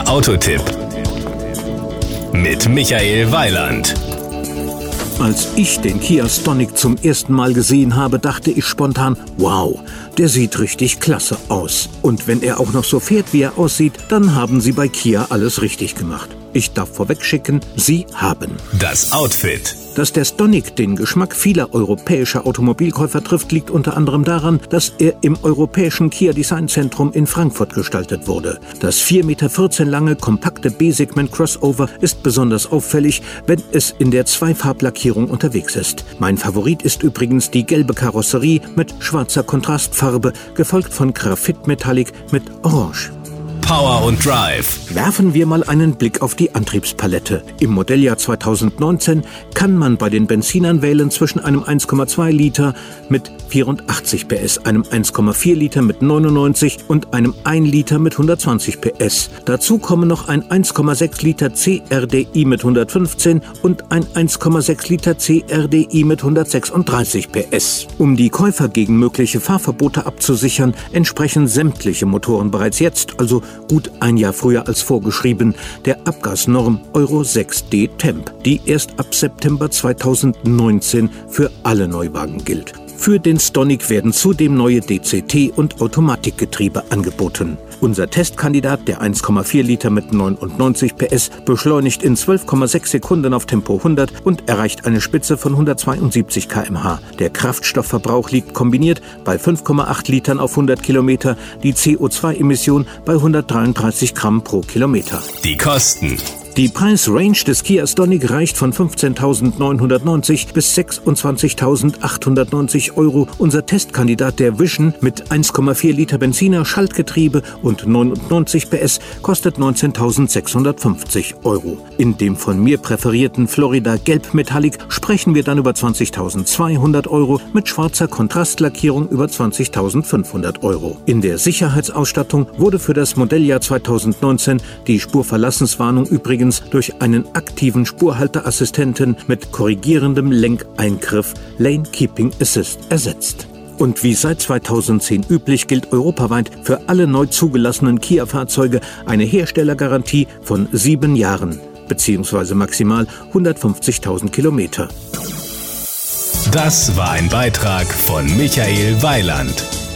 Der Autotipp mit Michael Weiland. Als ich den Kia Stonic zum ersten Mal gesehen habe, dachte ich spontan, wow, der sieht richtig klasse aus. Und wenn er auch noch so fährt, wie er aussieht, dann haben sie bei Kia alles richtig gemacht. Ich darf vorwegschicken, sie haben. Das Outfit. Dass der Stonic den Geschmack vieler europäischer Automobilkäufer trifft, liegt unter anderem daran, dass er im europäischen Kia Design Zentrum in Frankfurt gestaltet wurde. Das 4,14 Meter lange kompakte B-Segment Crossover ist besonders auffällig, wenn es in der Zweifarblackierung unterwegs ist. Mein Favorit ist übrigens die gelbe Karosserie mit schwarzer Kontrastfarbe, gefolgt von Graphit Metallic mit Orange. Power und Drive. Werfen wir mal einen Blick auf die Antriebspalette. Im Modelljahr 2019 kann man bei den Benzinern wählen zwischen einem 1,2 Liter mit 84 PS, einem 1,4 Liter mit 99 und einem 1 Liter mit 120 PS. Dazu kommen noch ein 1,6 Liter CRDI mit 115 und ein 1,6 Liter CRDI mit 136 PS. Um die Käufer gegen mögliche Fahrverbote abzusichern, entsprechen sämtliche Motoren bereits jetzt, also gut ein Jahr früher als vorgeschrieben, der Abgasnorm Euro 6D Temp, die erst ab September 2019 für alle Neuwagen gilt. Für den Stonic werden zudem neue DCT- und Automatikgetriebe angeboten. Unser Testkandidat, der 1,4 Liter mit 99 PS, beschleunigt in 12,6 Sekunden auf Tempo 100 und erreicht eine Spitze von 172 km/h. Der Kraftstoffverbrauch liegt kombiniert bei 5,8 Litern auf 100 Kilometer, die CO2-Emission bei 133 Gramm pro Kilometer. Die Kosten. Die Preisrange des Kia Stonic reicht von 15.990 bis 26.890 Euro. Unser Testkandidat der Vision mit 1,4 Liter Benziner, Schaltgetriebe und 99 PS kostet 19.650 Euro. In dem von mir präferierten Florida Gelb Metallic sprechen wir dann über 20.200 Euro, mit schwarzer Kontrastlackierung über 20.500 Euro. In der Sicherheitsausstattung wurde für das Modelljahr 2019 die Spurverlassenswarnung übrigens übrigens durch einen aktiven Spurhalteassistenten mit korrigierendem Lenkeingriff Lane Keeping Assist ersetzt. Und wie seit 2010 üblich gilt europaweit für alle neu zugelassenen Kia-Fahrzeuge eine Herstellergarantie von sieben Jahren bzw. maximal 150.000 Kilometer. Das war ein Beitrag von Michael Weiland.